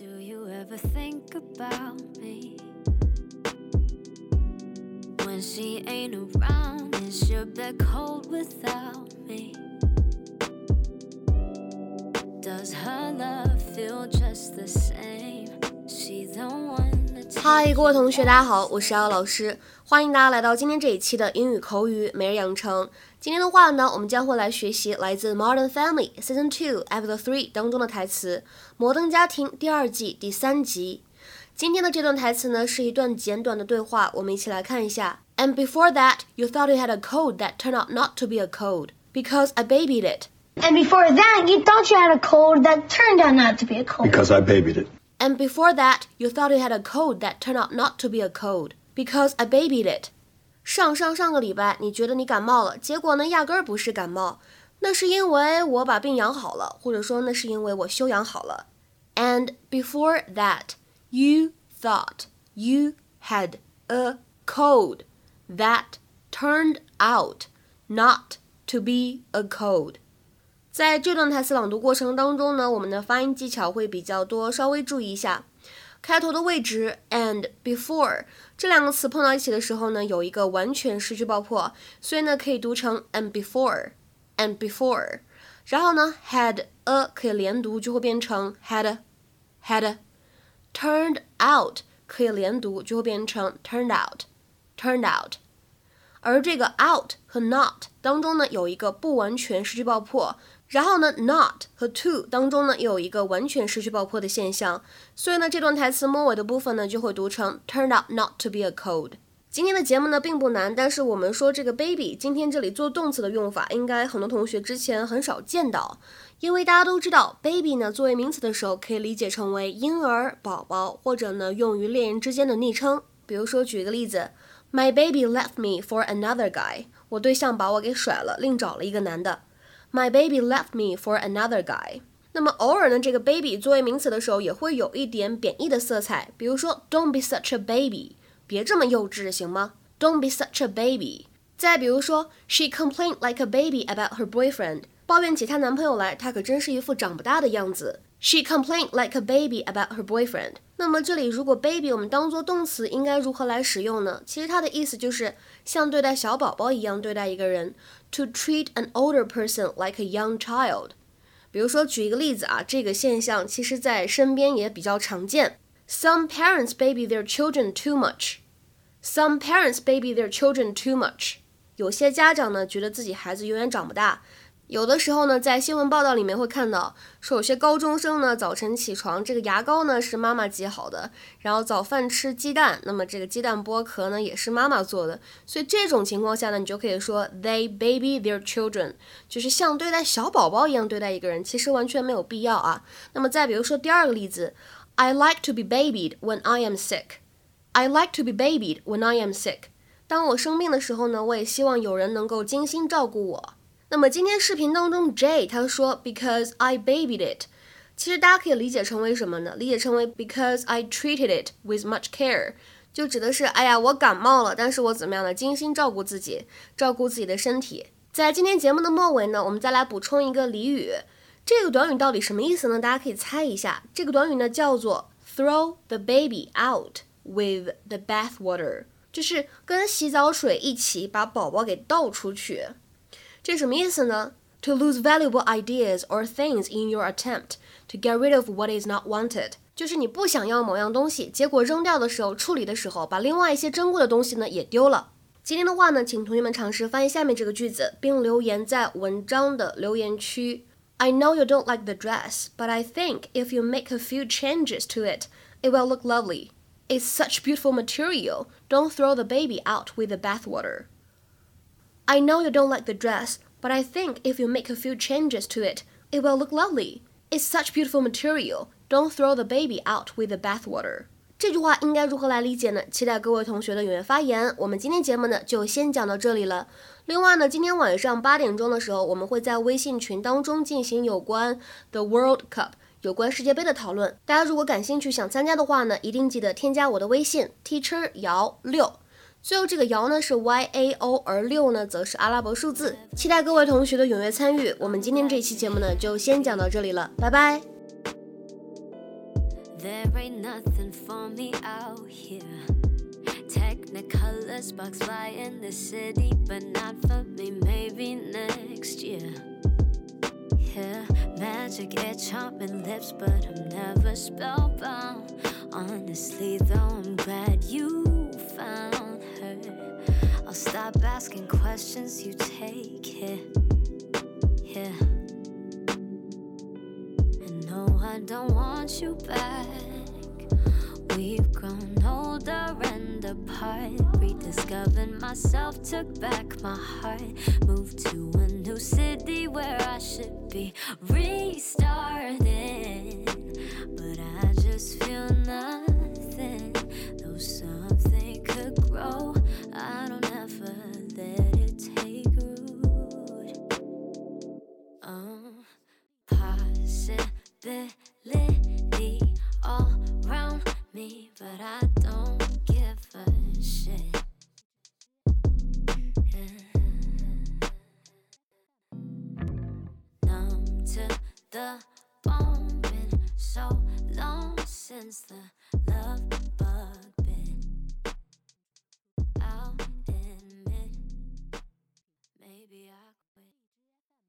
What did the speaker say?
Do you ever think about me? When she ain't around, is your bed cold without me? Does her love feel just the same? She the one 嗨，各位同学，大家好，我是姚老师，欢迎大家来到今天这一期的英语口语每日养成。今天的话呢，我们将会来学习来自《Modern Family》Season Two Episode Three 当中的台词，《摩登家庭》第二季第三集。今天的这段台词呢，是一段简短的对话，我们一起来看一下。And before that, you thought you had a cold that turned out not to be a cold because I babied it. And before that, you thought you had a cold that turned out not to be a cold. Because I babied it. And before that, you thought you had a cold that turned out not to be a cold because I babied it. 上上上个礼拜你觉得你感冒了，结果呢压根儿不是感冒，那是因为我把病养好了，或者说那是因为我休养好了。And before that, you thought you had a cold that turned out not to be a cold. 在这段台词朗读过程当中呢，我们的发音技巧会比较多，稍微注意一下。开头的位置 and before 这两个词碰到一起的时候呢，有一个完全失去爆破，所以呢可以读成 and before and before。然后呢 had a 可以连读，就会变成 had had。turned out 可以连读，就会变成 turned out turned out。而这个 out 和 not 当中呢有一个不完全失去爆破，然后呢 not 和 to 当中呢有一个完全失去爆破的现象，所以呢这段台词末尾的部分呢就会读成 turned out not to be a cold。今天的节目呢并不难，但是我们说这个 baby，今天这里做动词的用法，应该很多同学之前很少见到，因为大家都知道 baby 呢作为名词的时候可以理解成为婴儿、宝宝，或者呢用于恋人之间的昵称。比如说举一个例子。My baby left me for another guy。我对象把我给甩了，另找了一个男的。My baby left me for another guy。那么偶尔呢，这个 baby 作为名词的时候，也会有一点贬义的色彩。比如说，Don't be such a baby，别这么幼稚，行吗？Don't be such a baby。再比如说，She complained like a baby about her boyfriend。抱怨起她男朋友来，她可真是一副长不大的样子。She complained like a baby about her boyfriend。 那么这里如果 baby 我们当做动词，应该如何来使用呢？其实它的意思就是像对待小宝宝一样对待一个人，to treat an older person like a young child。比如说举一个例子啊，这个现象其实在身边也比较常见。Some parents baby their children too much. Some parents baby their children too much. 有些家长呢觉得自己孩子永远长不大。有的时候呢，在新闻报道里面会看到，说有些高中生呢，早晨起床，这个牙膏呢是妈妈挤好的，然后早饭吃鸡蛋，那么这个鸡蛋剥壳呢也是妈妈做的，所以这种情况下呢，你就可以说 they baby their children，就是像对待小宝宝一样对待一个人，其实完全没有必要啊。那么再比如说第二个例子，I like to be babied when I am sick. I like to be babied when I am sick. 当我生病的时候呢，我也希望有人能够精心照顾我。那么今天视频当中，Jay 他说 because I babied it，其实大家可以理解成为什么呢？理解成为 because I treated it with much care，就指的是哎呀我感冒了，但是我怎么样呢？精心照顾自己，照顾自己的身体。在今天节目的末尾呢，我们再来补充一个俚语，这个短语到底什么意思呢？大家可以猜一下，这个短语呢叫做 throw the baby out with the bath water，就是跟洗澡水一起把宝宝给倒出去。这什么意思呢？To lose valuable ideas or things in your attempt to get rid of what is not wanted，就是你不想要某样东西，结果扔掉的时候，处理的时候，把另外一些珍贵的东西呢也丢了。今天的话呢，请同学们尝试翻译下面这个句子，并留言在文章的留言区。I know you don't like the dress, but I think if you make a few changes to it, it will look lovely. It's such beautiful material. Don't throw the baby out with the bathwater. I know you don't like the dress, but I think if you make a few changes to it, it will look lovely. It's such beautiful material. Don't throw the baby out with the bathwater. 这句话应该如何来理解呢？期待各位同学的踊跃发言。我们今天节目呢就先讲到这里了。另外呢，今天晚上八点钟的时候，我们会在微信群当中进行有关 The World Cup 有关世界杯的讨论。大家如果感兴趣想参加的话呢，一定记得添加我的微信 Teacher 姚六。最后这个爻呢是 Y A O，而六呢则是阿拉伯数字。期待各位同学的踊跃参与。我们今天这期节目呢就先讲到这里了，拜拜。There ain't nothing for me out here. Technicolor sparks fly in the city, but not for me. Maybe next year. Yeah, magic air charming lips, but I'm never spellbound. Honestly, though, I'm glad you found. I'll stop asking questions, you take it. Yeah. And no, I don't want you back. We've grown older and apart. Rediscovered myself, took back my heart. Moved to a new city where I should be restarting. But I just feel but I don't give a shit. Yeah. Numb to the bone, been so long since the love